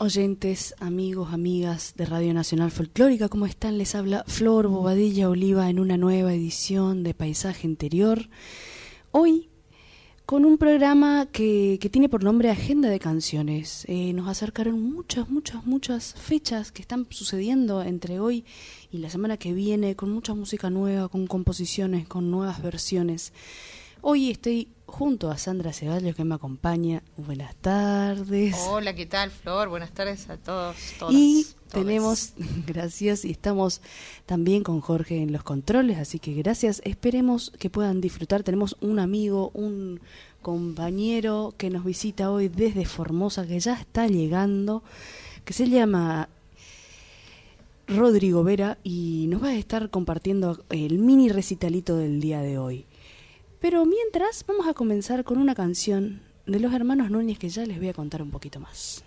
oyentes, amigos, amigas de Radio Nacional Folclórica. ¿Cómo están? Les habla Flor Bobadilla Oliva en una nueva edición de Paisaje Interior. Hoy con un programa que, tiene por nombre Agenda de Canciones. Eh, nos acercaron muchas, muchas, muchas fechas que están sucediendo entre hoy y la semana que viene con mucha música nueva, con composiciones, con nuevas versiones. Hoy estoy junto a Sandra Ceballos que me acompaña. Buenas tardes. Hola, ¿qué tal, Flor? Buenas tardes a todos. y tenemos, gracias, y estamos también con Jorge en los controles, así que gracias. Esperemos que puedan disfrutar. Tenemos un amigo, un compañero que nos visita hoy desde Formosa, que ya está llegando, que se llama Rodrigo Vera y nos va a estar compartiendo el mini recitalito del día de hoy. Pero mientras, vamos a comenzar con una canción de los hermanos Núñez que ya les voy a contar un poquito más.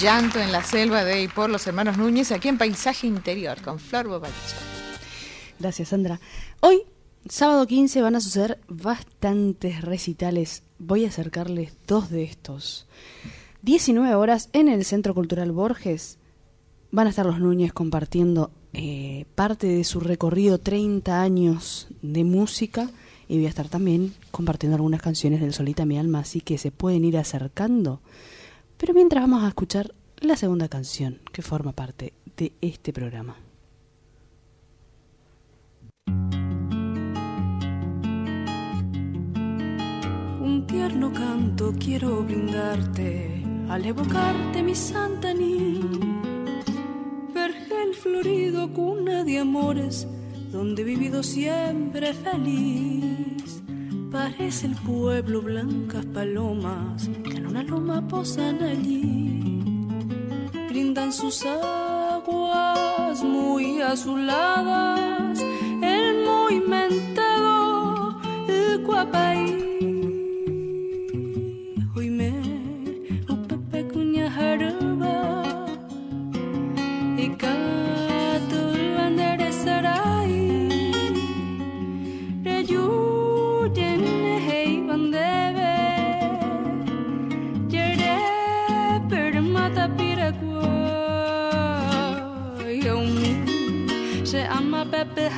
Llanto en la selva de y por los hermanos Núñez, aquí en Paisaje Interior, con Flor Bobadilla. Gracias, Sandra. Hoy, sábado 15, van a suceder bastantes recitales. Voy a acercarles dos de estos. 19 horas en el Centro Cultural Borges. Van a estar los Núñez compartiendo eh, parte de su recorrido 30 años de música y voy a estar también compartiendo algunas canciones del Solita Mi Alma, así que se pueden ir acercando. Pero mientras vamos a escuchar la segunda canción que forma parte de este programa. Un tierno canto quiero brindarte al evocarte mi Santa Ni. Vergel florido, cuna de amores, donde he vivido siempre feliz. Parece el pueblo blancas palomas que en una loma posan allí. Brindan sus aguas muy azuladas,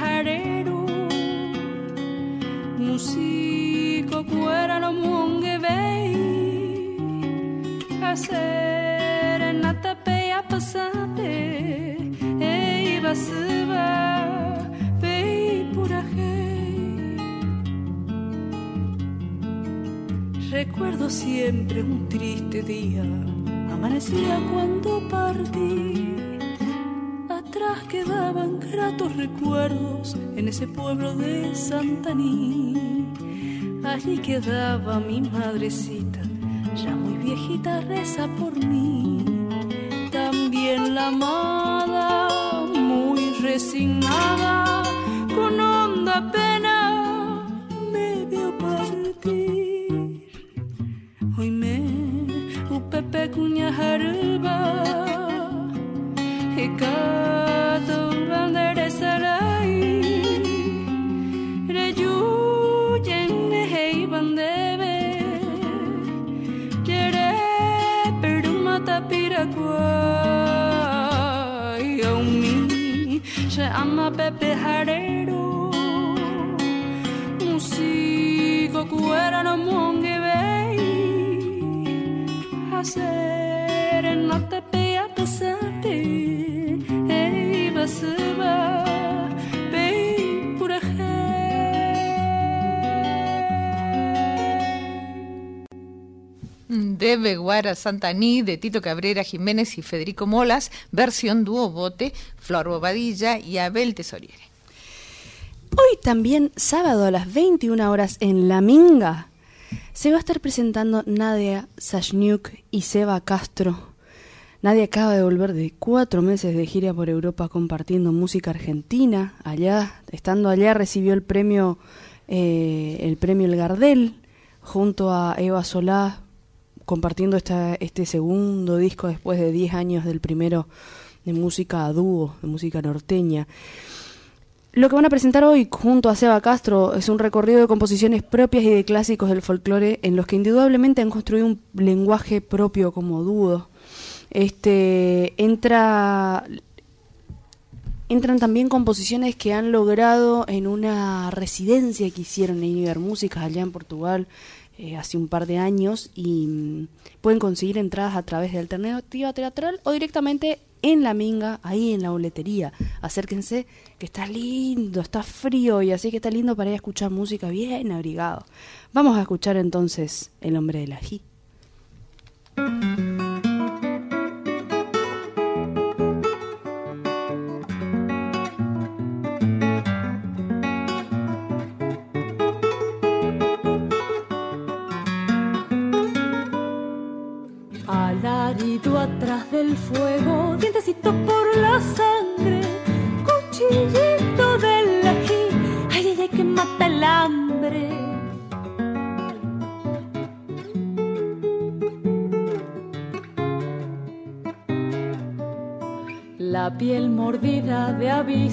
Pepe Jarero Músico cuera lo monge vei Hacer en la tapea pasate Ei basuba Pei puraje Recuerdo siempre un triste día. Amanecía cuando partí. Quedaban gratos recuerdos en ese pueblo de Santaní. Allí quedaba mi madrecita, ya muy viejita, reza por mí. También la amada, muy resignada, con honda pena, me vio partir. Hoy me, upepe cuña y llama Pepe Jarero Músico cuera no monge vei Hacer de Beguara Santaní, de Tito Cabrera Jiménez y Federico Molas, versión dúo bote, Flor Bobadilla y Abel Tesoriere. Hoy también, sábado a las 21 horas en La Minga, se va a estar presentando Nadia Sashniuk y Seba Castro. Nadia acaba de volver de cuatro meses de gira por Europa compartiendo música argentina. Allá, estando allá, recibió el premio, eh, el premio El Gardel junto a Eva Solá compartiendo esta, este segundo disco después de 10 años del primero de música a dúo, de música norteña. Lo que van a presentar hoy junto a Seba Castro es un recorrido de composiciones propias y de clásicos del folclore en los que indudablemente han construido un lenguaje propio como dúo. Este entra entran también composiciones que han logrado en una residencia que hicieron en Iber Músicas allá en Portugal eh, hace un par de años y mm, pueden conseguir entradas a través de Alternativa Teatral o directamente en la minga, ahí en la boletería. Acérquense, que está lindo, está frío y así que está lindo para ir a escuchar música bien abrigado. Vamos a escuchar entonces El hombre del ají. del fuego, dientecito por la sangre, cuchillito del ají, ay, ay, ay, que mata el hambre. La piel mordida de aviso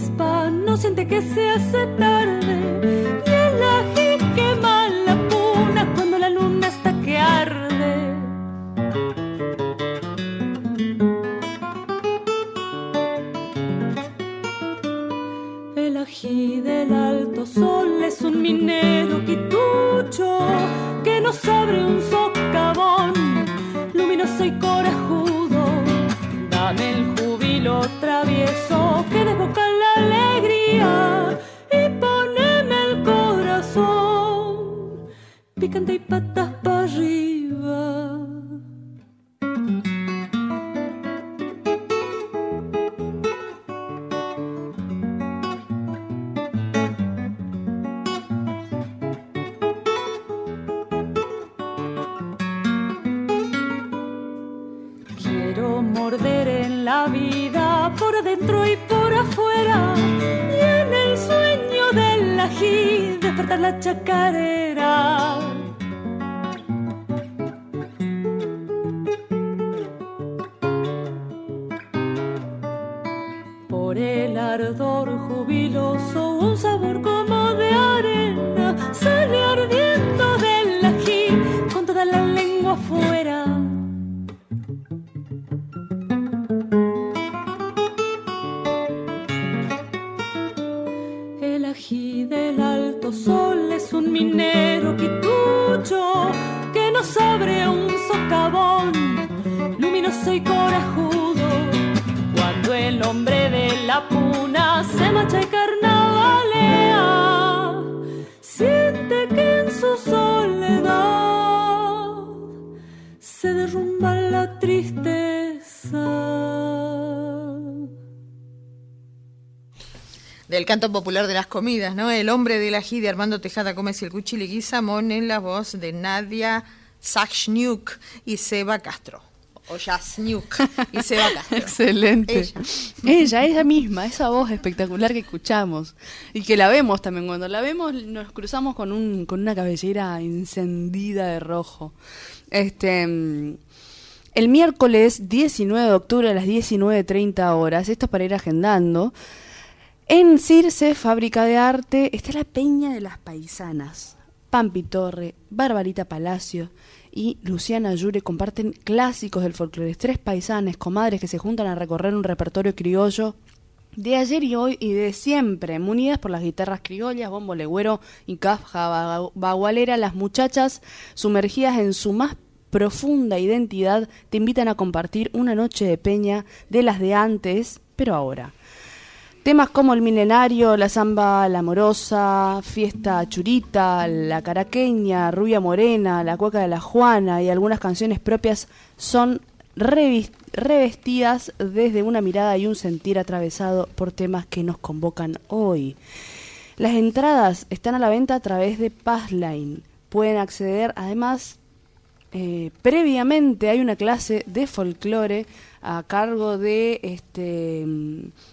Por el ardor jubiloso, un sabor como de arena sale ardiendo del ají con toda la lengua afuera. El ají del alto sol es un minero quitucho que nos abre un socavón luminoso y corajudo. Cuando el hombre puna se marcha y carnavalea, siente que en su soledad se derrumba la tristeza. Del canto popular de las comidas, ¿no? El hombre del ají de Armando Tejada Gómez y el Cuchile Guizamón en la voz de Nadia Sachniuk y Seba Castro. O Jasniuk y Seba Castro. Excelente. Ella. ella, ella misma, esa voz espectacular que escuchamos y que la vemos también. Cuando la vemos nos cruzamos con, un, con una cabellera encendida de rojo. Este, mm, el miércoles 19 de octubre a las 19.30 horas, esto es para ir agendando, en Circe, Fábrica de Arte, está la Peña de las Paisanas. Pampi Torre, Barbarita Palacio y Luciana Yure comparten clásicos del folclore. Tres paisanes, comadres que se juntan a recorrer un repertorio criollo de ayer y hoy y de siempre, munidas por las guitarras criollas, bombo legüero y caja ba- bagualera, las muchachas, sumergidas en su más profunda identidad, te invitan a compartir una noche de peña de las de antes, pero ahora. Temas como el milenario, la samba, la amorosa, fiesta churita, la caraqueña, rubia morena, la cueca de la Juana y algunas canciones propias son revestidas desde una mirada y un sentir atravesado por temas que nos convocan hoy. Las entradas están a la venta a través de Passline. Pueden acceder además eh, previamente hay una clase de folclore a cargo de este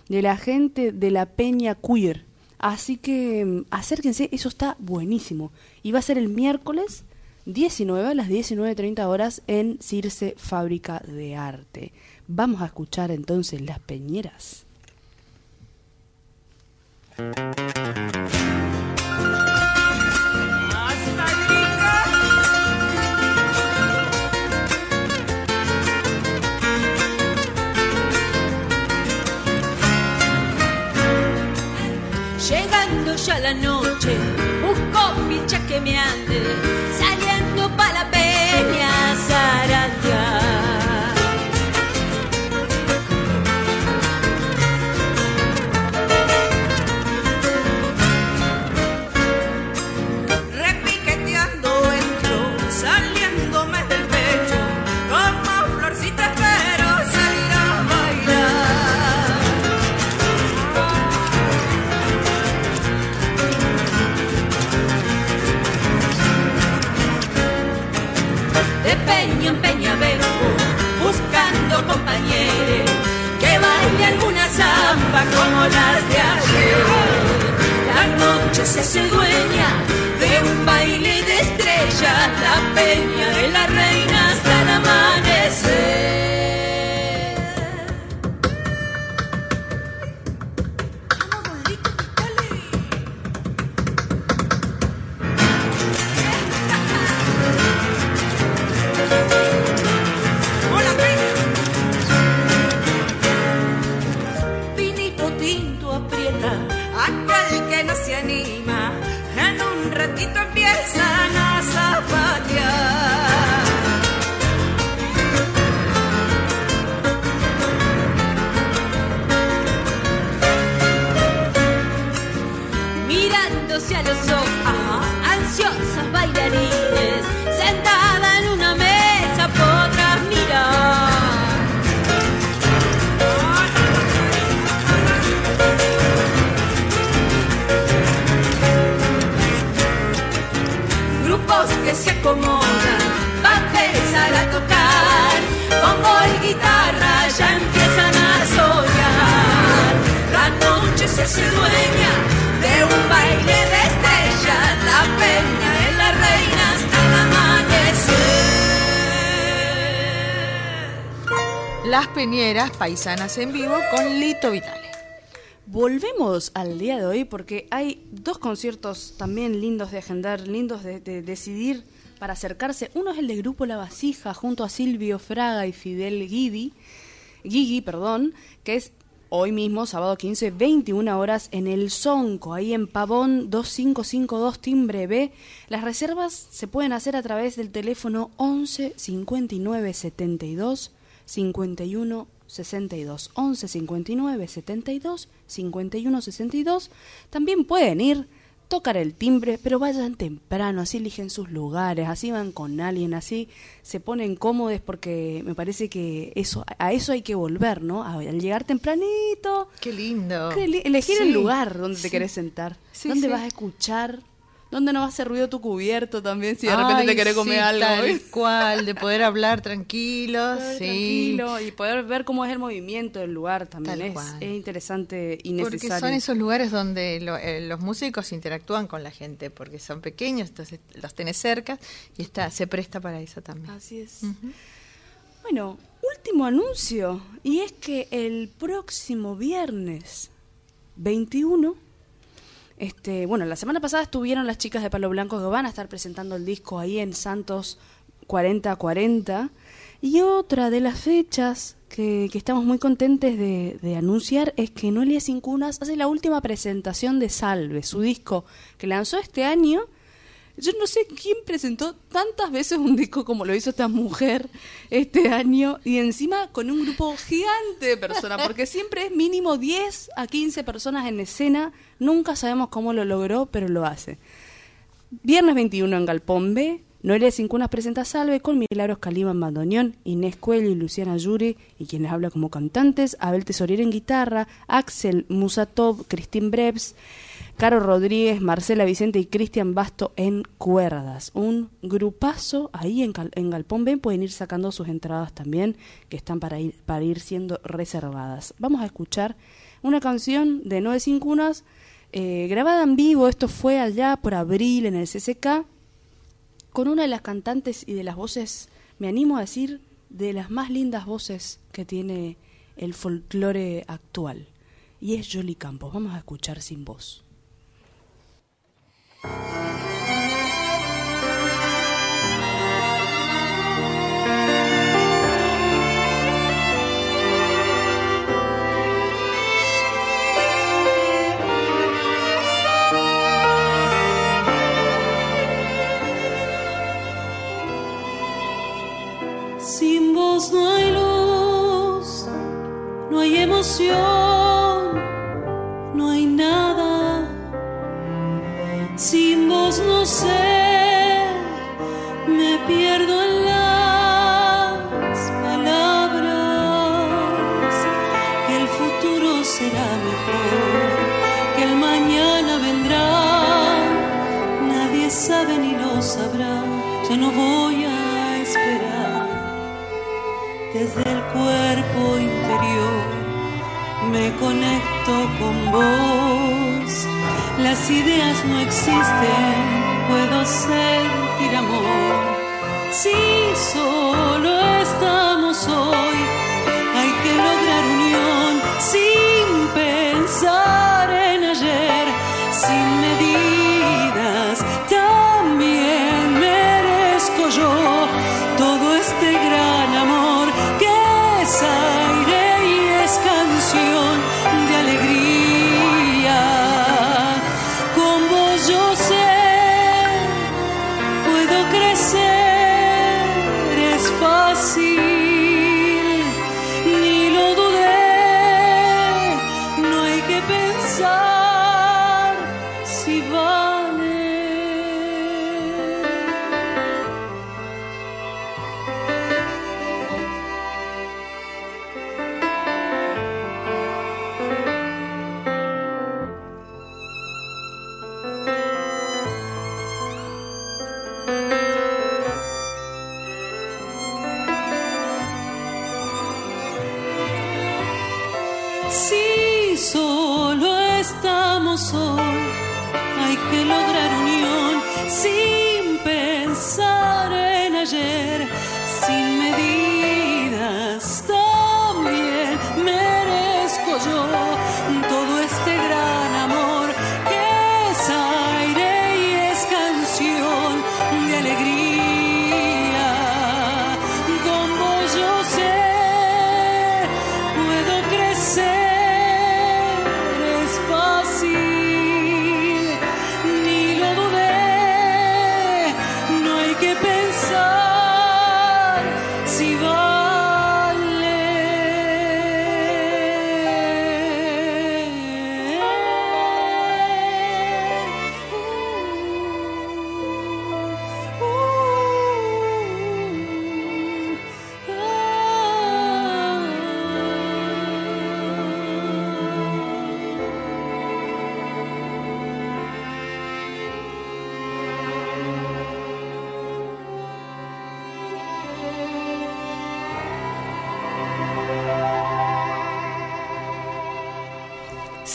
de la gente de la Peña Queer. Así que mm, acérquense, eso está buenísimo. Y va a ser el miércoles 19 a las 19.30 horas en Circe Fábrica de Arte. Vamos a escuchar entonces las peñeras. Ya la noche, busco picha que me ande, saliendo pa' la peña. Que baile alguna zamba como las de ayer. La noche se hace dueña de un baile de estrellas, la peña de la reina paisanas en vivo con Lito Vitale. Volvemos al día de hoy porque hay dos conciertos también lindos de agendar, lindos de, de decidir para acercarse. Uno es el de Grupo La Vasija junto a Silvio Fraga y Fidel Guidi, Guigui, perdón, que es hoy mismo, sábado 15, 21 horas en el Sonco, ahí en Pavón 2552 Timbre B. Las reservas se pueden hacer a través del teléfono 11 59 72 51 62 11 59 72 51 62 también pueden ir tocar el timbre pero vayan temprano así eligen sus lugares así van con alguien así se ponen cómodos porque me parece que eso a eso hay que volver no al llegar tempranito. Qué lindo. que elegir Sí, el lugar donde te querés sentar Sí, dónde vas a escuchar dónde no va a hacer ruido tu cubierto también si de repente Ay, te querés sí, comer algo Tal cual, de poder hablar tranquilos. Sí. tranquilo y poder ver cómo es el movimiento del lugar también es, es interesante y Porque necesario. son esos lugares donde lo- eh, los músicos interactúan con la gente, porque son pequeños, entonces los tenés cerca y está, se presta para eso también. Así es. Bueno, último anuncio y es que el próximo viernes 21 este, bueno, la semana pasada estuvieron las chicas de Palo Blanco que van a estar presentando el disco ahí en Santos 4040 y otra de las fechas que, estamos muy contentes de, de anunciar es que Noelia Sin Cunas hace la última presentación de Salve, su disco que lanzó este año. Yo no sé quién presentó tantas veces un disco como lo hizo esta mujer este año y encima con un grupo gigante de personas, porque siempre es mínimo 10 a 15 personas en escena, nunca sabemos cómo lo logró, pero lo hace. Viernes 21 en Galpón B, Noelia Cincunas presenta Salve con Milagros Calima en bandoneón, Inés Cuello y Luciana Yuri, y quienes hablan como cantantes, Abel Tesorier en guitarra, Axel Musatov, Cristín Brebs, Caro Rodríguez, Marcela Vicente y Cristian Basto en cuerdas. Un grupazo ahí en, Galpón B. Pueden ir sacando sus entradas también, que están para ir, para ir siendo reservadas. Vamos a escuchar una canción de Noe Sin Cunas, eh, grabada en vivo. Esto fue allá por abril en el CCK, con una de las cantantes y de las voces, me animo a decir, de las más lindas voces que tiene el folclore actual. Y es Jolly Campos. Vamos a escuchar sin voz. Sin vos no hay luz, no hay emoción, sé, me pierdo en las palabras. Que el futuro será mejor, que el mañana vendrá. Nadie sabe ni lo sabrá, ya no voy a esperar. Desde el cuerpo interior me conecto con vos. Las ideas no existen, puedo sentir amor. Si solo estamos hoy, hay que lograr unión sin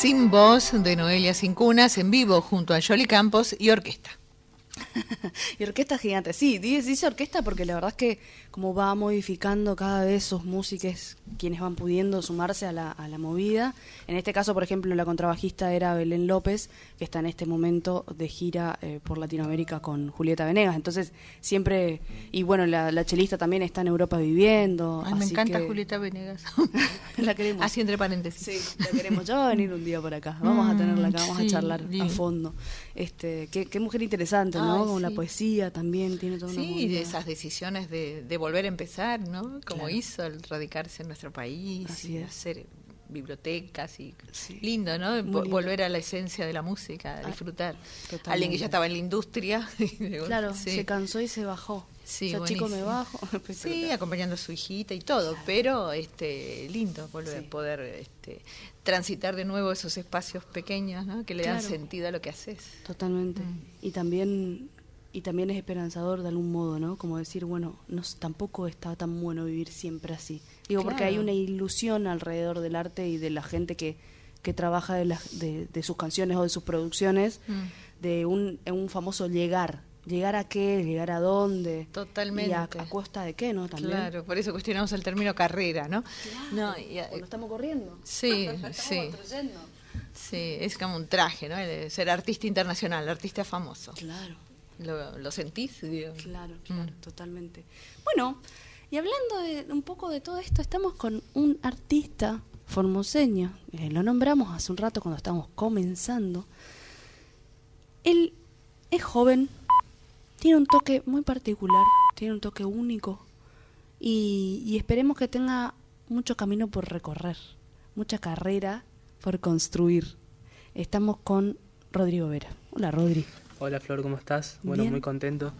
Sin voz de Noelia Sin Cunas en vivo junto a Yoli Campos y orquesta. y orquesta gigante, sí, di- dice orquesta porque la verdad es que como va modificando cada vez sus músicos, quienes van pudiendo sumarse a la, a la movida. En este caso, por ejemplo, la contrabajista era Belén López, que está en este momento de gira eh, por Latinoamérica con Julieta Venegas. Entonces, siempre, y bueno, la, la chelista también está en Europa viviendo. Ay, me encanta que- Julieta Venegas. La queremos. Así entre paréntesis. Sí, la queremos. Ya va a venir un día por acá. Vamos a tenerla acá, vamos sí, a charlar a fondo. Este, qué, qué mujer interesante, ¿no? Con la sí. Poesía también tiene una Sí, de esas decisiones de, de volver a empezar, ¿no? Como Claro. hizo al radicarse en nuestro país Así y es. hacer bibliotecas y Sí. lindo, ¿no? Lindo. Volver a la esencia de la música, a Ah, disfrutar. Alguien que ya estaba en la industria. Claro, sí. se cansó y se bajó. Sí, o sea, chico me bajo. Sí, acompañando a su hijita y todo, pero este lindo volver Sí. a poder este, transitar de nuevo esos espacios pequeños, ¿no? Que le dan sentido a lo que haces. Totalmente. Mm. Y también y también es esperanzador de algún modo, ¿no? Como decir, bueno, no tampoco está tan bueno vivir siempre así. Digo, porque hay Claro. una ilusión alrededor del arte y de la gente que, que trabaja de, las, de, de sus canciones o de sus producciones, Mm. de un, un famoso llegar. ¿Llegar a qué? ¿Llegar a dónde? Totalmente. ¿Y a, a costa de qué, no? También. Claro, por eso cuestionamos el término carrera, ¿no? No, y, eh, ¿O no estamos corriendo? Sí, Estamos sí. construyendo. sí, es como un traje, ¿no? El ser artista internacional, artista famoso. Claro. ¿Lo, lo sentís? Digo? Claro, claro, Mm. totalmente. Bueno, y hablando de un poco de todo esto, estamos con un artista formoseño, eh, lo nombramos hace un rato cuando estábamos comenzando. Él es joven, tiene un toque muy particular, tiene un toque único y, y esperemos que tenga mucho camino por recorrer, mucha carrera por construir. Estamos con Rodrigo Vera. Hola, Rodri. Hola Flor, ¿cómo estás? Bueno, Bien. muy contento.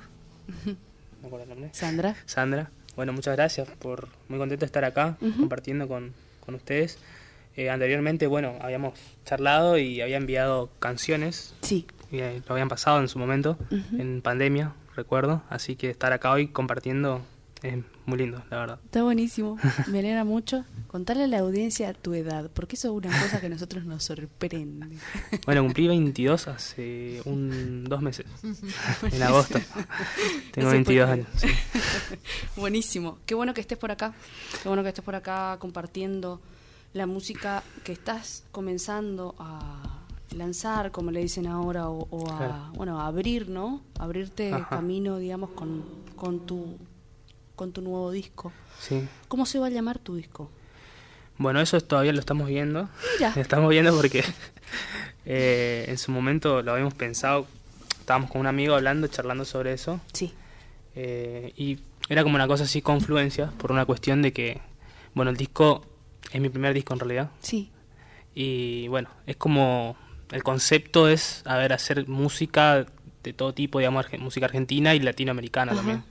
¿Me acuerdo el nombre? Sandra. Sandra. Bueno, muchas gracias por muy contento de estar acá compartiendo con, con ustedes. Eh, anteriormente, bueno, habíamos charlado y había enviado canciones Sí, y eh, lo habían pasado en su momento, en pandemia, recuerdo. Así que estar acá hoy compartiendo es muy lindo, la verdad. Está buenísimo, me alegra mucho. Contarle a la audiencia tu edad, porque eso es una cosa que a nosotros nos sorprende. Bueno, cumplí 22 hace un, dos meses, en agosto. Tengo No se 22 puede años. sí. Buenísimo, qué bueno que estés por acá, qué bueno que estés por acá compartiendo la música que estás comenzando a lanzar, como le dicen ahora, o, o a, Claro. bueno, a abrir, ¿no? Abrirte Ajá. camino, digamos, con, con, tu, con tu nuevo disco. Sí. ¿Cómo se va a llamar tu disco? Bueno, eso todavía lo estamos viendo. Mira. Lo estamos viendo porque eh, en su momento lo habíamos pensado. Estábamos con un amigo hablando, charlando sobre eso. Sí, eh, y era como una cosa así, confluencia, por una cuestión de que, bueno, el disco es mi primer disco en realidad. sí, Y bueno, es como el concepto es, a ver, hacer música de todo tipo, digamos, arge- música argentina y latinoamericana Ajá. también.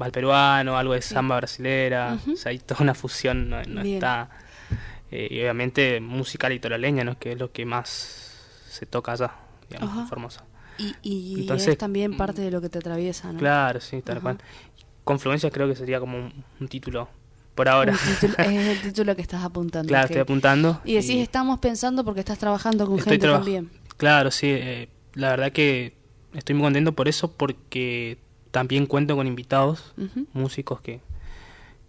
Va al peruano, algo de samba brasilera, Ujú. o sea, hay toda una fusión, no, está... eh, y obviamente música litoraleña, ¿no? Que es lo que más se toca allá, digamos, Ajá. en Formosa. Y, y Entonces, es también parte de lo que te atraviesa, ¿no? Claro, sí, tal Ajá. cual. Confluencias creo que sería como un, un título por ahora. Título- es el título que estás apuntando. claro, estoy apuntando. Y decís, estamos pensando porque estás trabajando con gente también. Claro, sí. eh, la verdad que estoy muy contento por eso, porque también cuento con invitados, músicos que,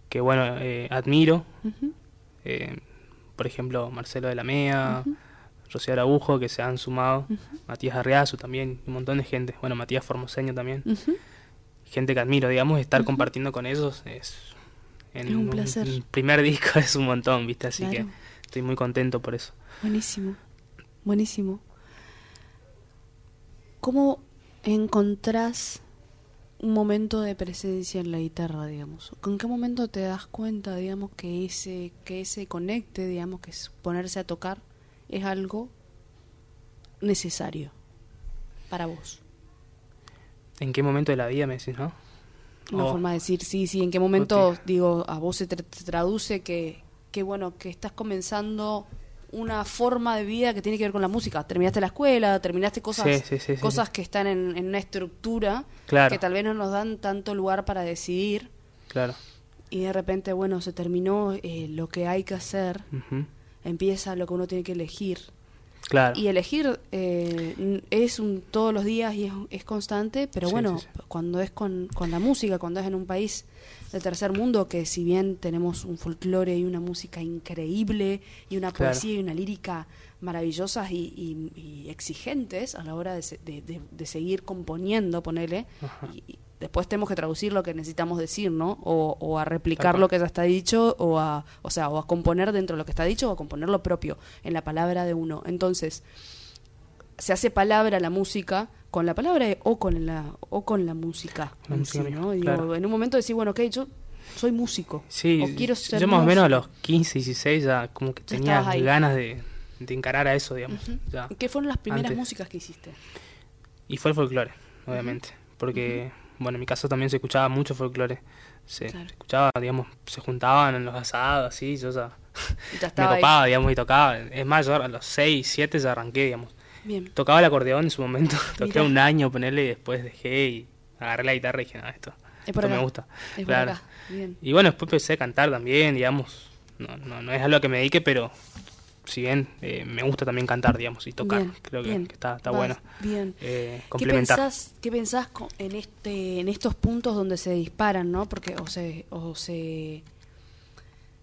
que bueno, eh, admiro. eh, por ejemplo, Marcelo de la Mea, Rocío Araújo, que se han sumado. Matías Arriazu también, un montón de gente. Bueno, Matías Formoseño también. Gente que admiro, digamos, estar compartiendo con ellos es... En Es un placer. primer disco es un montón, ¿viste? Así Claro. que estoy muy contento por eso. Buenísimo, buenísimo. ¿Cómo encontrás un momento de presencia en la guitarra, digamos? ¿Con qué momento te das cuenta, digamos, que ese, que ese conecte, digamos, que es ponerse a tocar, es algo necesario para vos? ¿En qué momento de la vida me decís, no? Una Oh. forma de decir, sí, sí, en qué momento, digo, a vos se traduce que, que, bueno, que estás comenzando una forma de vida que tiene que ver con la música. Terminaste la escuela, terminaste cosas, Sí, sí, sí, sí, cosas que están en, en una estructura Claro. que tal vez no nos dan tanto lugar para decidir Claro. y de repente, bueno, se terminó eh, lo que hay que hacer, empieza lo que uno tiene que elegir. Claro. Y elegir eh, es un todos los días y es, es constante, pero Sí, bueno, sí, sí. cuando es con, con la música, cuando es en un país del tercer mundo, que si bien tenemos un folclore y una música increíble y una Claro. poesía y una lírica maravillosas y, y- y exigentes a la hora de, se- de- de- de seguir componiendo, ponele, y después tenemos que traducir lo que necesitamos decir, ¿no? O, o a replicar lo que ya está dicho, o a, o sea, o a componer dentro de lo que está dicho, o a componer lo propio en la palabra de uno. Entonces, se hace palabra la música con la palabra o con la o con la música, La en música sí, misma, ¿no? Digo, claro. en un momento decir, bueno, ok, yo soy músico. Sí, o quiero ser yo más o menos a los 15, 16 ya como que tenía ganas de, de encarar a eso, digamos. Ya. ¿Qué fueron las primeras Antes. músicas que hiciste? Y fue el folclore, obviamente. Porque, bueno, en mi caso también se escuchaba mucho folclore. Se, Claro. se escuchaba, digamos, se juntaban en los asados, así, yo ya Ya me ahí. copaba, digamos, y tocaba. Es más, yo a los 6, 7 ya arranqué, digamos. Bien. Tocaba el acordeón en su momento, toqué Mirá. un año, ponerle, y después dejé y agarré la guitarra y dije, no, esto, Es esto me gusta. Es por Claro. acá. Bien. Y bueno, después empecé a cantar también, digamos. No, no, no es a lo que me dedique, pero si bien eh, me gusta también cantar, digamos, y tocar. Bien, Creo que, bien. que está, está Vas- bueno. Bien. Eh, ¿Qué complementar. pensás, qué pensás en este en estos puntos donde se disparan, no? Porque o se o se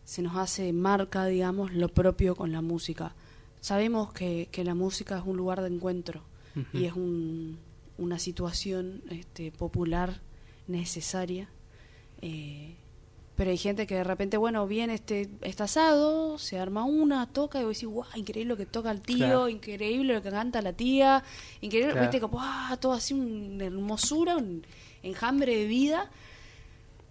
se nos hace marca, digamos, lo propio con la música. Sabemos que, que la música es un lugar de encuentro y es un, una situación este, popular necesaria. eh, pero hay gente que de repente, bueno, viene este, este asado, se arma una, toca y vos decís, guau, increíble lo que toca el tío, Claro. increíble lo que canta la tía, increíble, Claro. viste, como, ah, todo así, una hermosura, un enjambre de vida.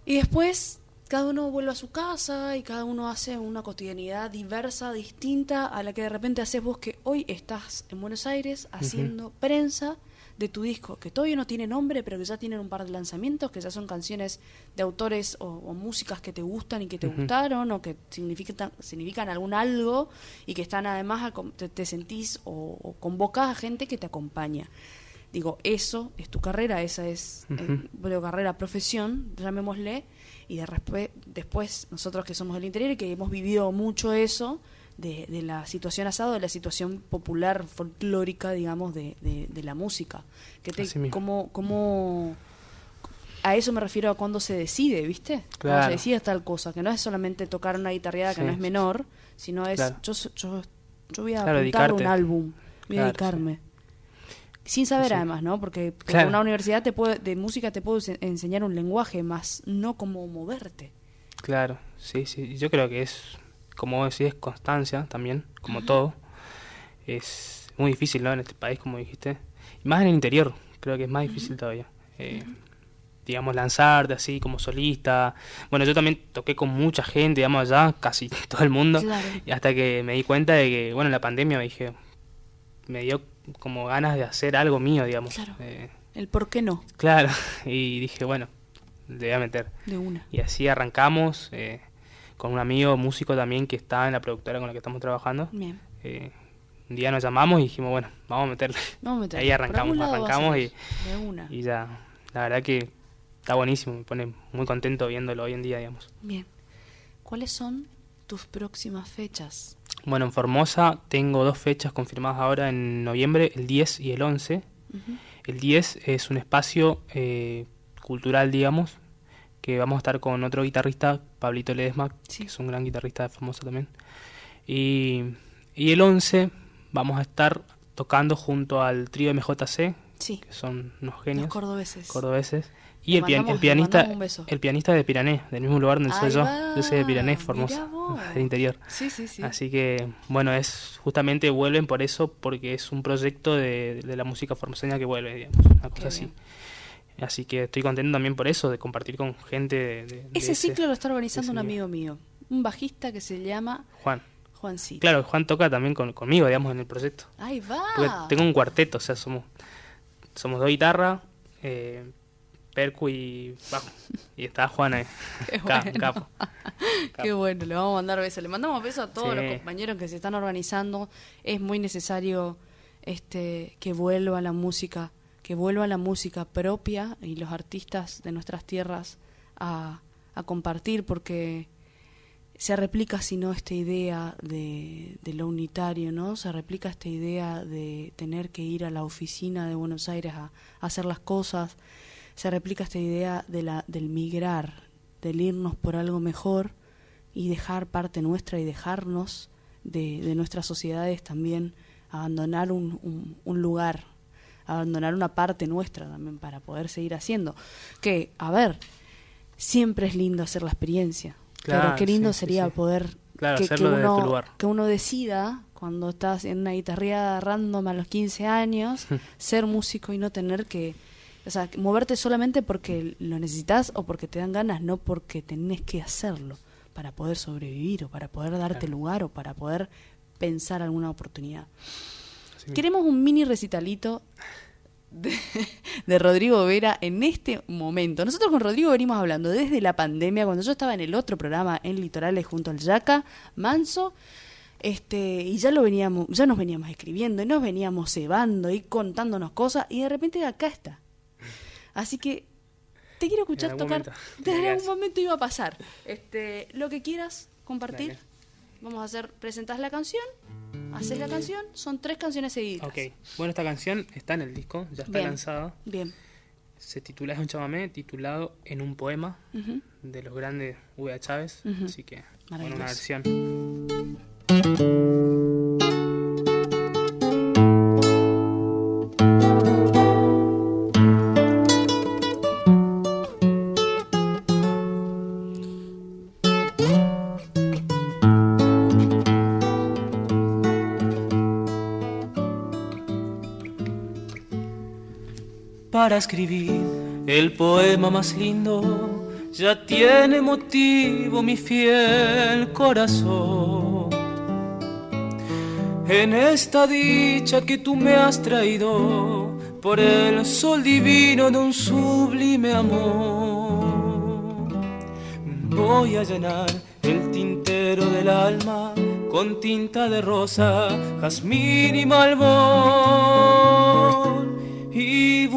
Y después cada uno vuelve a su casa y cada uno hace una cotidianidad diversa, distinta a la que de repente haces vos que hoy estás en Buenos Aires haciendo prensa de tu disco, que todavía no tiene nombre, pero que ya tienen un par de lanzamientos, que ya son canciones de autores o, o músicas que te gustan y que te gustaron o que significan, significan algún algo y que están además, a- te, te sentís o, o convocas a gente que te acompaña. Digo, eso es tu carrera, esa es eh, bueno, carrera, profesión, llamémosle, y de después nosotros que somos del interior y que hemos vivido mucho eso, de, de la situación asado, de la situación popular, folclórica, digamos, de, de, de la música. Que te, cómo, cómo- a eso me refiero a cuando se decide, ¿viste? Cuando Claro. se decide tal cosa, que no es solamente tocar una guitarreada que no es menor, sino es, Claro. yo, yo, yo voy a Claro, apuntar un álbum, voy a dedicarme. Sin saber Sí. además, ¿no? Porque por Claro. una universidad te puede, de música te puede ense- enseñar un lenguaje, más no cómo moverte. Claro, sí, sí. Yo creo que es, como vos decís, es constancia también, como todo. Es muy difícil, ¿no? En este país, como dijiste. Y más en el interior, creo que es más difícil todavía. Eh, digamos, lanzarte así como solista. Bueno, yo también toqué con mucha gente, digamos, allá, casi todo el mundo. Claro. Y hasta que me di cuenta de que, bueno, en la pandemia me dije, me dio como ganas de hacer algo mío, digamos. Claro. Eh, El por qué no, claro, y dije, bueno, le voy a meter. de una. Y así arrancamos eh, con un amigo músico también que está en la productora con la que estamos trabajando. Bien. Eh, un día nos llamamos y dijimos, bueno, vamos a meterle. Vamos a meterle. Ahí arrancamos, arrancamos y, salir, De una. y ya, la verdad que está buenísimo, me pone muy contento viéndolo hoy en día, digamos. Bien. ¿Cuáles son tus próximas fechas? Bueno, en Formosa tengo dos fechas confirmadas ahora en noviembre, el 10 y el 11. Ujú. El 10 es un espacio eh, cultural, digamos, que vamos a estar con otro guitarrista, Pablito Ledesma, Sí. que es un gran guitarrista Formosa también. Y, y el 11 vamos a estar tocando junto al trío MJC, Sí, que son unos los genios cordobeses. cordobeses. Y el, mandamos- pianista el pianista de Pirané, del mismo lugar donde soy Ahí yo. va, Yo soy de Pirané, mirá Formosa, del interior. Sí, sí, sí. Así que, bueno, es justamente vuelven por eso, porque es un proyecto de, de la música formoseña que vuelve, digamos, una cosa Qué así. bien. Así que estoy contento también por eso, de compartir con gente de, de- de Ese ciclo lo está organizando ese un amigo mío, un bajista que se llama Juan. Juancito. Claro, Juan toca también con- conmigo, digamos, en el proyecto. Ahí va. Porque tengo un cuarteto, o sea, somos, somos dos guitarras, eh, percu y bajo. Y está Juan ahí, Qué bueno. capo. Qué bueno, le vamos a mandar besos. Le mandamos besos a todos Sí. los compañeros que se están organizando. Es muy necesario este que vuelva la música, que vuelva la música propia y los artistas de nuestras tierras a, a compartir porque se replica si no esta idea de, de lo unitario, ¿no? Se replica esta idea de tener que ir a la oficina de Buenos Aires a, hacer las cosas. Se replica esta idea de la, del migrar, del irnos por algo mejor y dejar parte nuestra y dejarnos de, de nuestras sociedades también, abandonar un, un lugar, abandonar una parte nuestra también para poder seguir haciendo. Que, a ver, siempre es lindo hacer la experiencia, pero Claro, qué lindo sí, sería sí. poder Claro, que, tu uno, lugar. que uno decida cuando estás en una guitarreada random a los 15 años ser músico y no tener que o sea, moverte solamente porque lo necesitas o porque te dan ganas, no porque tenés que hacerlo para poder sobrevivir o para poder darte Claro. lugar o para poder pensar alguna oportunidad. Queremos un mini recitalito de, de Rodrigo Vera en este momento. Nosotros con Rodrigo venimos hablando desde la pandemia, cuando yo estaba en el otro programa en Litorales junto al Yaca Manso, este, y ya lo veníamos, ya nos veníamos escribiendo y nos veníamos cebando y contándonos cosas, y de repente acá está. Así que te quiero escuchar tocar. momento. Desde algún momento iba a pasar. Este, lo que quieras compartir. Dale. Vamos a hacer, presentás la canción, haces la canción, son tres canciones seguidas. Ok, bueno, esta canción está en el disco, ya está Bien. lanzada. Bien. Se titula, es un chamamé titulado En un poema de los grandes V.A. Chávez. Así que, bueno, una versión. Para escribir el poema más lindo, ya tiene motivo mi fiel corazón. En esta dicha que tú me has traído, por el sol divino de un sublime amor, voy a llenar el tintero del alma con tinta de rosa, jazmín y malvón.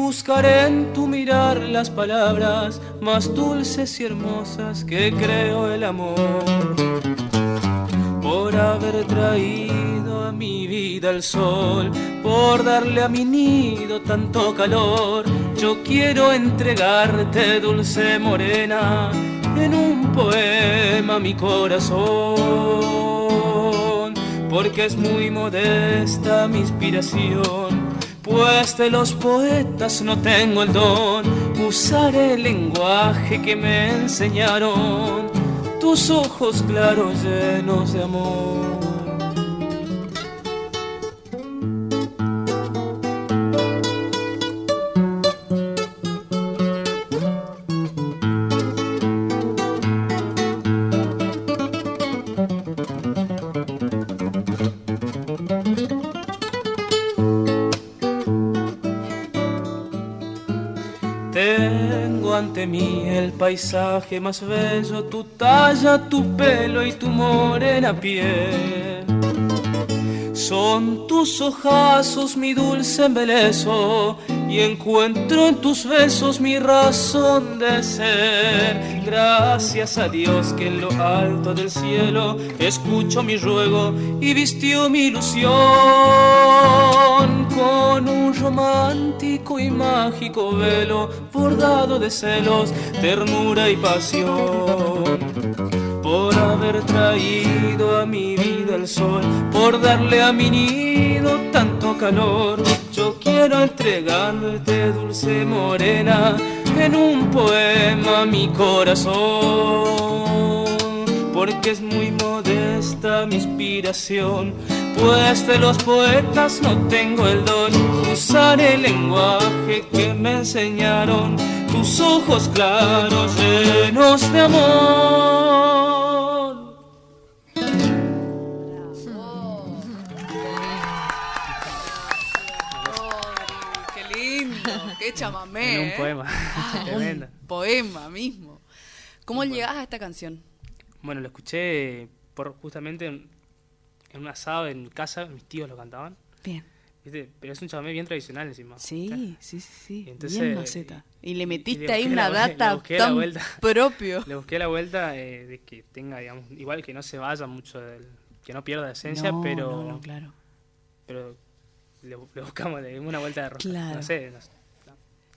Buscaré en tu mirar las palabras más dulces y hermosas que creo el amor. Por haber traído a mi vida el sol, por darle a mi nido tanto calor, yo quiero entregarte, dulce morena, en un poema mi corazón, porque es muy modesta mi inspiración pues de los poetas no tengo el don, usaré el lenguaje que me enseñaron tus ojos claros llenos de amor. El paisaje más bello, tu talla, tu pelo y tu morena piel. Son tus ojazos mi dulce embelezo y encuentro en tus besos mi razón de ser. Gracias a Dios que en lo alto del cielo escucho mi ruego y vistió mi ilusión con un romántico y mágico velo bordado de celos, ternura y pasión haber traído a mi vida el sol, por darle a mi nido tanto calor. Yo quiero entregarte, dulce morena, en un poema mi corazón, porque es muy modesta mi inspiración. Pues de los poetas no tengo el don, usar el lenguaje que me enseñaron tus ojos claros llenos de amor. Qué chamamé. En un ¿eh? poema. Ah, Tremendo. un poema mismo. ¿Cómo llegás a esta canción? Bueno, lo escuché por justamente en, en un asado en casa, mis tíos lo cantaban. Bien. ¿viste? Pero es un chamamé bien tradicional encima. Sí, sí, sí, sí. Entonces, Bien maceta. Y le y metiste le ahí una la le data la tan vuelta. propio. Le busqué la vuelta eh, de que tenga, digamos, igual que no se vaya mucho del, que no pierda esencia, no, pero, no, no, claro. pero le, le buscamos, le dimos una vuelta de rosca. Claro. No sé, no sé.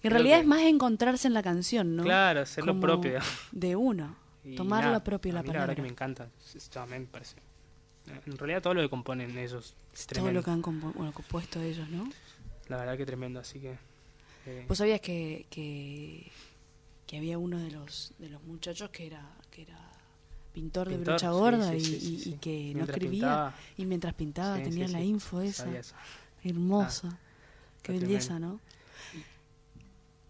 En realidad que- es más encontrarse en la canción, ¿no? Claro, hacer lo propio. De uno. Y Tomar nada, la propia a la mí La verdad palabra. que me encanta. Chamamé me parece. En realidad todo lo que componen ellos es Todo lo que han compu- bueno, compuesto ellos, ¿no? La verdad que tremendo, así que... eh, ¿Vos sabías que, que, que había uno de los, de los muchachos que era, que era pintor, de brocha gorda sí, y, sí, sí, y- sí. y que no escribía pintaba. y mientras pintaba tenía la info esa. Hermosa. Qué está belleza, ¿no?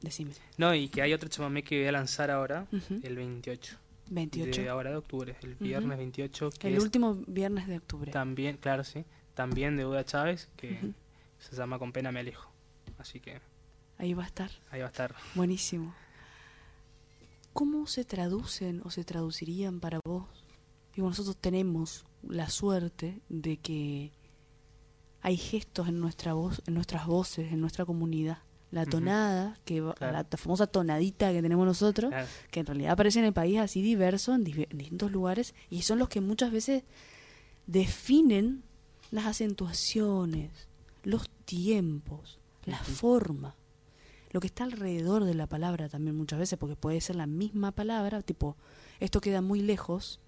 Decime. No, y que hay otro chamamé que voy a lanzar ahora, el 28. 28. De ahora de octubre, el viernes 28, que El es último viernes de octubre. también, claro, sí, también de Uda Chávez, que se llama Con pena me alejo. Así que Ahí va a estar. ahí va a estar. Buenísimo. ¿Cómo se traducen o se traducirían para vos? Digo, nosotros tenemos la suerte de que hay gestos en nuestra voz, en nuestras voces, en nuestra comunidad. La tonada, que Claro. la famosa tonadita que tenemos nosotros, Claro. que en realidad aparece en el país así diverso, en, distintos lugares, y son los que muchas veces definen las acentuaciones, los tiempos, la forma, lo que está alrededor de la palabra también muchas veces, porque puede ser la misma palabra, tipo, esto queda muy lejos.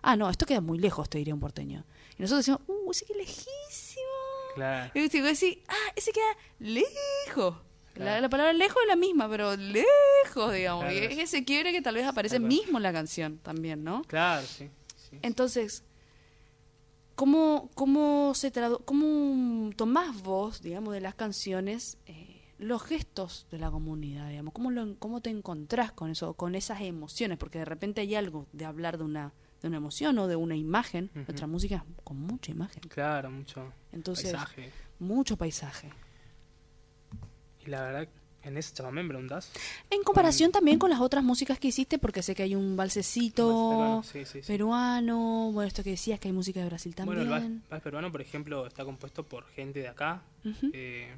Ah, no, esto queda muy lejos, te diría un porteño. Y nosotros decimos, uh, ese queda lejísimo. Claro. Y digo, sí, ah, ese queda lejos. La, Claro. la palabra lejos es la misma, pero lejos, digamos. Claro. Y es ese quiebre que tal vez aparece mismo en la canción también, ¿no? Claro, sí. sí. Entonces, ¿cómo, cómo, se tradu cómo tomás vos, digamos, de las canciones eh, los gestos de la comunidad, digamos? ¿Cómo, lo, ¿Cómo te encontrás con eso, con esas emociones? Porque de repente hay algo de hablar de una, de una emoción o de una imagen. Nuestra música es con mucha imagen. Claro, mucho Entonces, paisaje. mucho paisaje. Y la verdad, en ese chamamé me preguntás. En comparación también con las otras músicas que hiciste, porque sé que hay un balsecito Peruano, sí, sí, sí. peruano, bueno, esto que decías que hay música de Brasil Bueno, también. el vals, vals peruano, por ejemplo, está compuesto por gente de acá. Eh,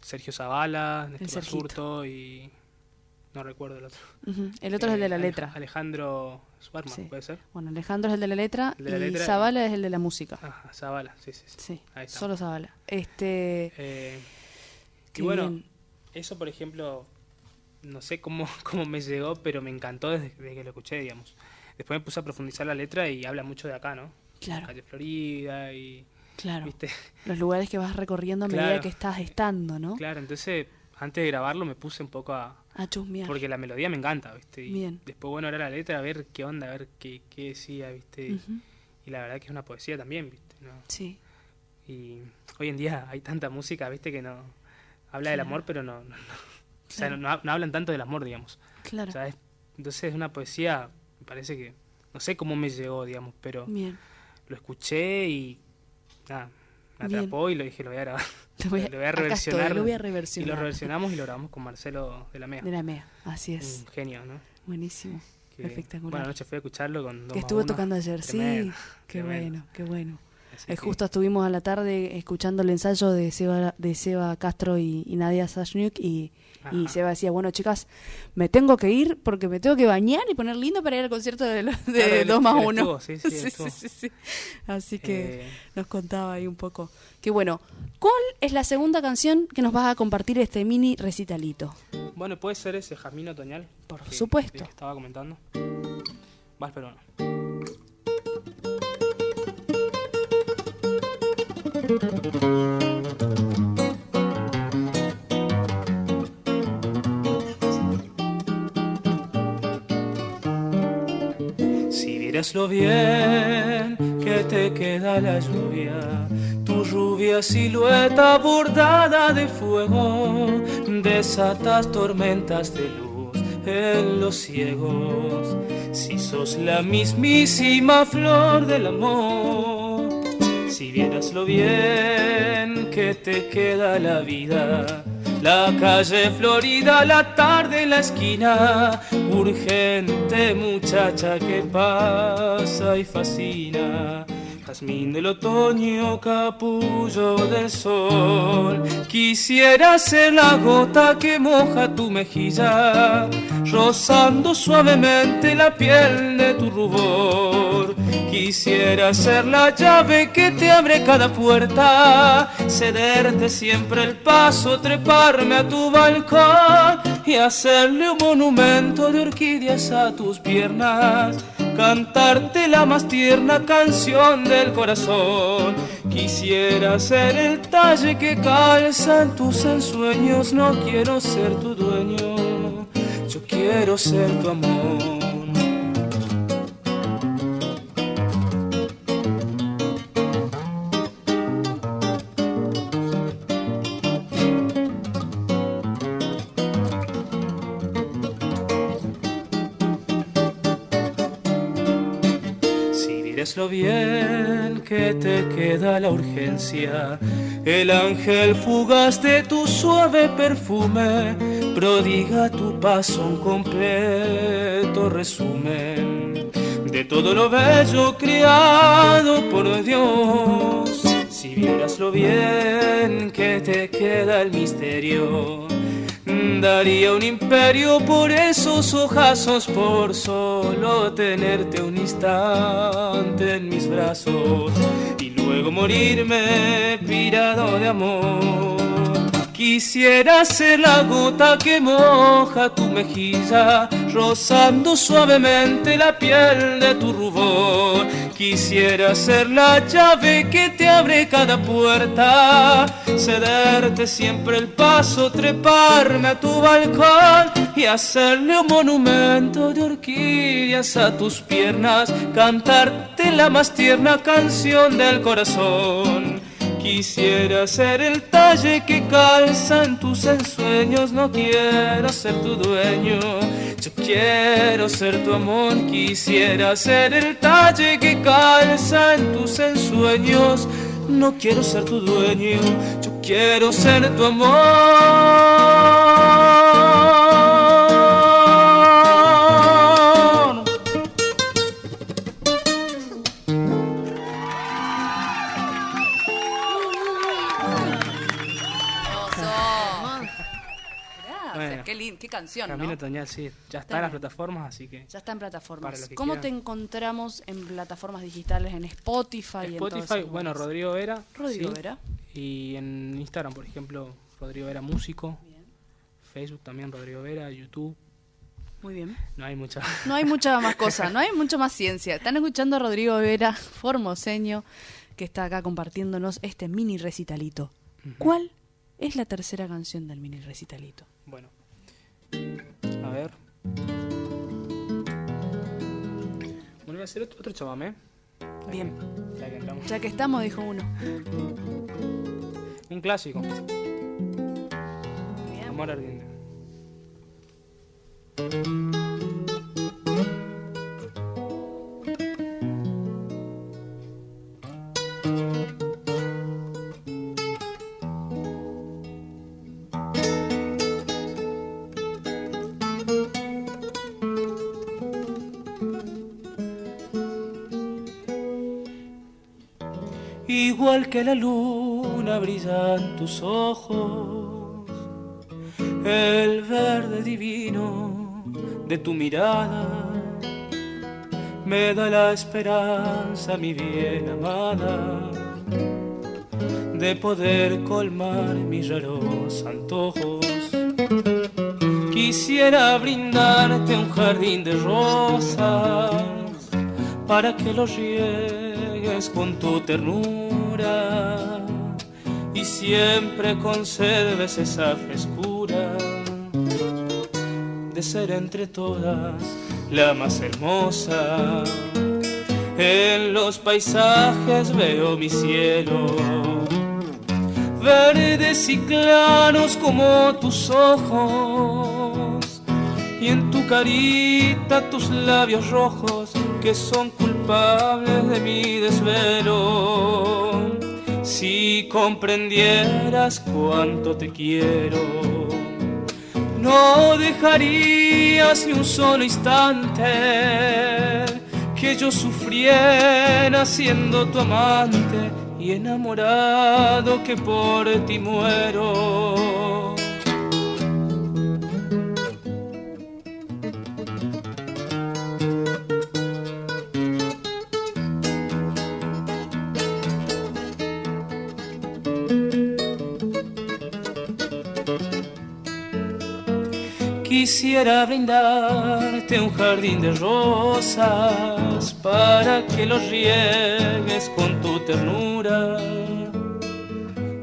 Sergio Zavala, Néstor. Basurto y... No recuerdo el otro. El otro es el de la Eh, letra. Alejandro Suarma, Sí. ¿puede ser? Bueno, Alejandro es el de la letra de la y letra y- Zavala es el de la música. Ajá, Zavala, sí, sí. sí. Sí, Ahí está. solo Zavala. Este, Eh, qué y bueno, bien. eso por ejemplo, no sé cómo, cómo me llegó, pero me encantó desde, desde que lo escuché, digamos. Después me puse a profundizar la letra y habla mucho de acá, ¿no? Claro, Calle Florida y, claro. ¿viste? Los lugares que vas recorriendo a medida que estás estando, ¿no? Claro, entonces antes de grabarlo me puse un poco a... A chusmear. Porque la melodía me encanta, ¿viste? Y Bien. después, bueno, era la letra, a ver qué onda, a ver qué, qué decía, ¿viste? Y la verdad que es una poesía también, ¿viste? ¿No? Sí, Y hoy en día hay tanta música, ¿viste? Que no... Habla del amor, pero no... no- no- O sea, no, no- hablan tanto del amor, digamos. claro. O sea, es- entonces es una poesía, me parece que... No sé cómo me llegó, digamos, pero Bien. lo escuché y... Nada, me Bien. atrapó y lo dije, lo voy a grabar. Lo voy a- lo voy a acá estoy, reversionar. lo voy a Y reversionar. lo reversionamos y lo grabamos con Marcelo de la MEA. De la MEA, así es. Un genio, ¿no? Buenísimo. Que, Espectacular. Bueno, anoche fui a escucharlo con que estuvo tocando ayer, sí. Tremendo, Qué tremendo. bueno, qué bueno. Así Eh, que- justo estuvimos a la tarde escuchando el ensayo de Seba, de Seba Castro y, y Nadia Sashniuk y. Seba decía, bueno chicas, me tengo que ir porque me tengo que bañar y poner lindo para ir al concierto de, lo- de Claro, él- 2 más él 1. estuvo, sí, sí, él estuvo. sí, sí. Así que Eh, nos contaba ahí un poco. Qué bueno. ¿Cuál es la segunda canción que nos vas a compartir este mini recitalito? Bueno, puede ser ese Jazmín Otoñal. Por que- supuesto. que estaba comentando. Vas, pero no. Si vieras lo bien que te queda la lluvia, tu rubia silueta bordada de fuego, desatas tormentas de luz en los ciegos. Si sos la mismísima flor del amor, si vieras lo bien que te queda la vida. La calle Florida, la tarde en la esquina, urgente muchacha que pasa y fascina. Jazmín del otoño, capullo del sol. Quisiera ser la gota que moja tu mejilla, rozando suavemente la piel de tu rubor. Quisiera ser la llave que te abre cada puerta, cederte siempre el paso, treparme a tu balcón y hacerle un monumento de orquídeas a tus piernas, cantarte la más tierna canción del corazón. Quisiera ser el talle que calza en tus ensueños, no quiero ser tu dueño, quiero ser tu amor. Lo bien que te queda la urgencia, el ángel fugaz de tu suave perfume prodiga tu paso un completo resumen de todo lo bello creado por Dios. Si vieras lo bien que te queda el misterio, daría un imperio por esos ojazos, por solo tenerte un instante en mis brazos y luego morirme pirado de amor. Quisiera ser la gota que moja tu mejilla, rozando suavemente la piel de tu rubor. Quisiera ser la llave que te abre cada puerta, cederte siempre el paso, treparme a tu balcón y hacerle un monumento de orquídeas a tus piernas, cantarte la más tierna canción del corazón. Quisiera ser el talle que calza en tus ensueños, no quiero ser tu dueño, yo quiero ser tu amor. Quisiera ser el talle que calza en tus ensueños, no quiero ser tu dueño, yo quiero ser tu amor. Bueno. qué, qué canción, Camino ¿no? Otoñal, sí, ya está Está en las bien. plataformas, así que Ya está en plataformas. ¿Cómo quieran. te encontramos en plataformas digitales, en Spotify? y en Spotify, esos bueno? Rodrigo Vera. Rodrigo sí. Vera. Y en Instagram, por ejemplo, Rodrigo Vera Músico. Facebook también, Rodrigo Vera. YouTube. Muy bien. No hay mucha. No hay mucha más cosa, no hay mucha más ciencia. Están escuchando a Rodrigo Vera, formoseño, que está acá compartiéndonos este mini recitalito. ¿Cuál es la tercera canción del mini recitalito? Bueno. A ver. Bueno, voy a hacer otro, otro chamamé. Ya Bien. que- ya que. Ya que estamos, dijo uno. Un clásico. Bien. Amor ardiente. La luna brillan tus ojos, el verde divino de tu mirada me da la esperanza, mi bien amada, de poder colmar mis raros antojos. Quisiera brindarte un jardín de rosas para que los riegues con tu ternura y siempre conserves esa frescura de ser entre todas la más hermosa. En los paisajes veo mi cielo, verdes y claros como tus ojos, y en tu carita tus labios rojos que son culpables de mi desvelo. Si comprendieras cuánto te quiero no dejarías ni un solo instante que yo sufriera siendo tu amante y enamorado que por ti muero. Quisiera brindarte un jardín de rosas para que los riegues con tu ternura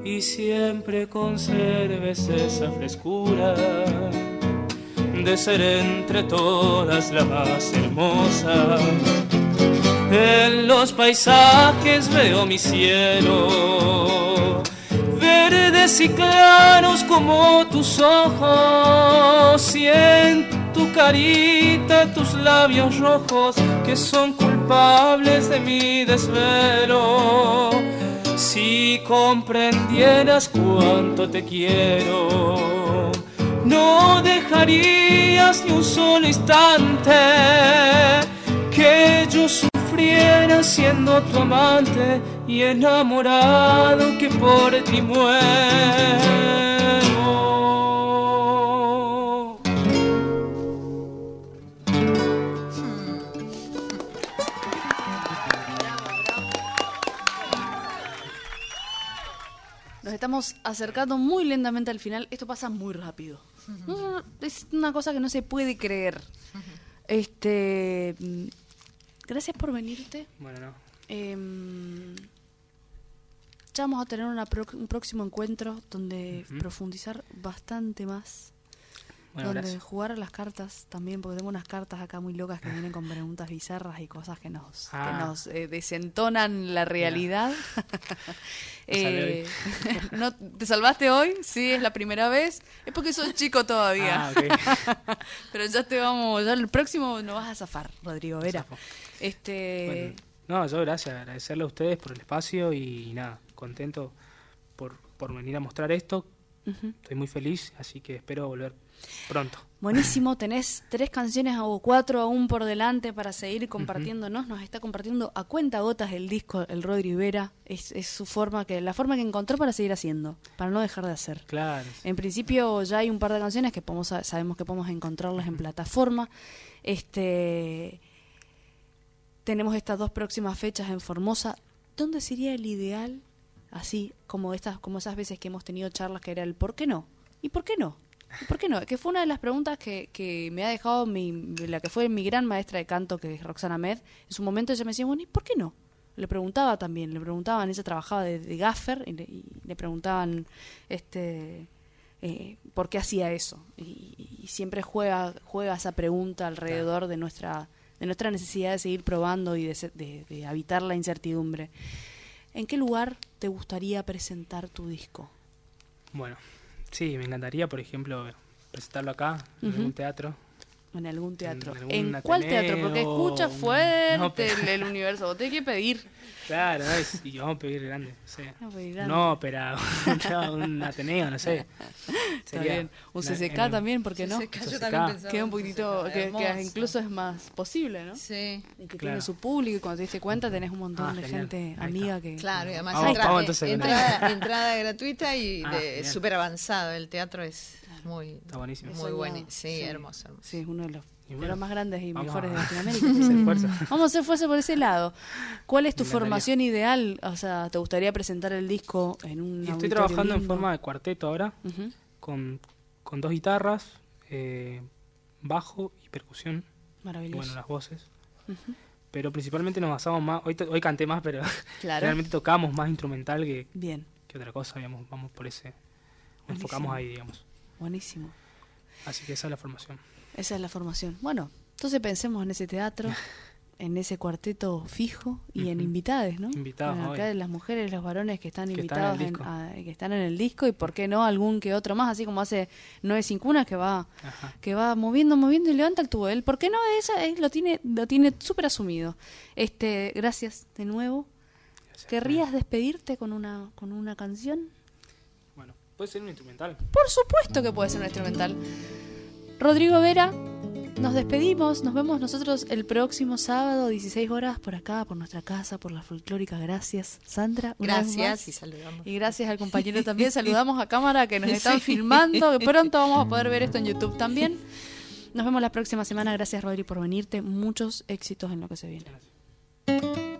y siempre conserves esa frescura de ser entre todas la más hermosa. En los paisajes veo mi cielo y claros como tus ojos y en tu carita tus labios rojos que son culpables de mi desvelo. Si comprendieras cuánto te quiero, no dejarías ni un solo instante que yo sufriera siendo tu amante y enamorado que por ti muero. Nos estamos acercando muy lentamente al final. Esto pasa muy rápido. Es una cosa que no se puede creer. Este, gracias por venirte. Bueno, no. Em, ya vamos a tener una pro- un próximo encuentro donde profundizar bastante más. Bueno, donde gracias. jugar a las cartas también, porque tengo unas cartas acá muy locas que vienen con preguntas bizarras y cosas que nos, que Ah. nos eh, desentonan la realidad. Eh, ¿no, ¿Te salvaste hoy? Sí, es la primera vez. Es porque sos chico todavía. Ah. Pero ya te vamos, ya el próximo no vas a zafar, Rodrigo Vera. Este, Bueno, no, yo gracias, agradecerle a ustedes por el espacio y nada, contento por, por venir a mostrar esto. Estoy muy feliz, así que espero volver pronto. Buenísimo, tenés tres canciones o cuatro aún por delante para seguir compartiéndonos. Nos está compartiendo a cuenta gotas el disco el Rodri Vera. Es, es su forma que, la forma que encontró para seguir haciendo, para no dejar de hacer. Claro. En principio ya hay un par de canciones que podemos, sabemos que podemos encontrarlas en plataforma. Este tenemos estas dos próximas fechas en Formosa. ¿Dónde sería el ideal? Así como estas, como esas veces que hemos tenido charlas que era el ¿por qué no? ¿Y por qué no? ¿Y por qué no? Que fue una de las preguntas que, que me ha dejado mi, la que fue mi gran maestra de canto, que es Roxana Med. En su momento ella me decía, bueno, ¿y por qué no? Le preguntaba también, le preguntaban, ella trabajaba de, de gaffer y le, y le preguntaban, este, eh, por qué hacía eso. Y, y siempre juega, juega esa pregunta alrededor de nuestra, de nuestra necesidad de seguir probando y de, de- de habitar la incertidumbre. ¿En qué lugar te gustaría presentar tu disco? Bueno, sí, me encantaría, por ejemplo, presentarlo acá, en un teatro. En algún teatro. algún ¿En cuál teatro? Porque escucha fuerte no, pero- el, el universo. Vos tenés que pedir. Claro, ¿no? Es- y vamos a pedir grande, no sé. Vamos a pedir grande. No, pero un Ateneo, no sé. Está bien. Un CCK en- también, ¿por qué no? CCK, yo CCK. también pensaba Queda un poquitito, CCK, que, incluso es más posible, ¿no? Sí. Y que tiene Claro. su público y cuando te diste cuenta tenés un montón Ah, de genial. gente amiga que... Claro, y además Vamos, entra- vamos entonces con entrada, entrada gratuita y Ah, súper avanzado. El teatro es muy, Está buenísimo. muy bueno. Sí, hermoso, hermoso. Sí, es uno de los, Y de los más grandes y vamos mejores de a- Latinoamérica. Hacer fuerza. Vamos a hacer fuerza por ese lado. ¿Cuál es tu formación ideal? O sea, ¿te gustaría presentar el disco en un Y estoy trabajando en forma de cuarteto ahora, con, con dos guitarras, eh, bajo y percusión, y Maravilloso. bueno, las voces. Pero principalmente nos basamos más, hoy, hoy canté más, pero Claro. realmente tocamos más instrumental que, Bien, que otra cosa, digamos, vamos por ese, nos enfocamos ahí, digamos. Buenísimo. Así que esa es la formación. Esa es la formación. Bueno, entonces pensemos en ese teatro, en ese cuarteto fijo y en invitades, ¿no? Invitados, Bueno, acá las mujeres, los varones que están Que invitados, en- a- que están en el disco y por qué no algún que otro más, así como hace Nueve Cincunas que va Ajá. que va moviendo, moviendo y levanta el tubo. Él, ¿por qué no? Esa, él lo tiene lo tiene súper asumido. Este, gracias de nuevo. Gracias. ¿Querrías despedirte con una con una canción? Puede ser un instrumental. Por supuesto que puede ser un instrumental. Rodrigo Vera, nos despedimos. Nos vemos nosotros el próximo sábado, 16 horas, por acá, por nuestra casa, por la folclórica. Gracias, Sandra. Gracias y saludamos. Y gracias al compañero también. Saludamos a cámara que nos están filmando. Que pronto vamos a poder ver esto en YouTube también. Nos vemos la próxima semana. Gracias, Rodri, por venirte. Muchos éxitos en lo que se viene. Thank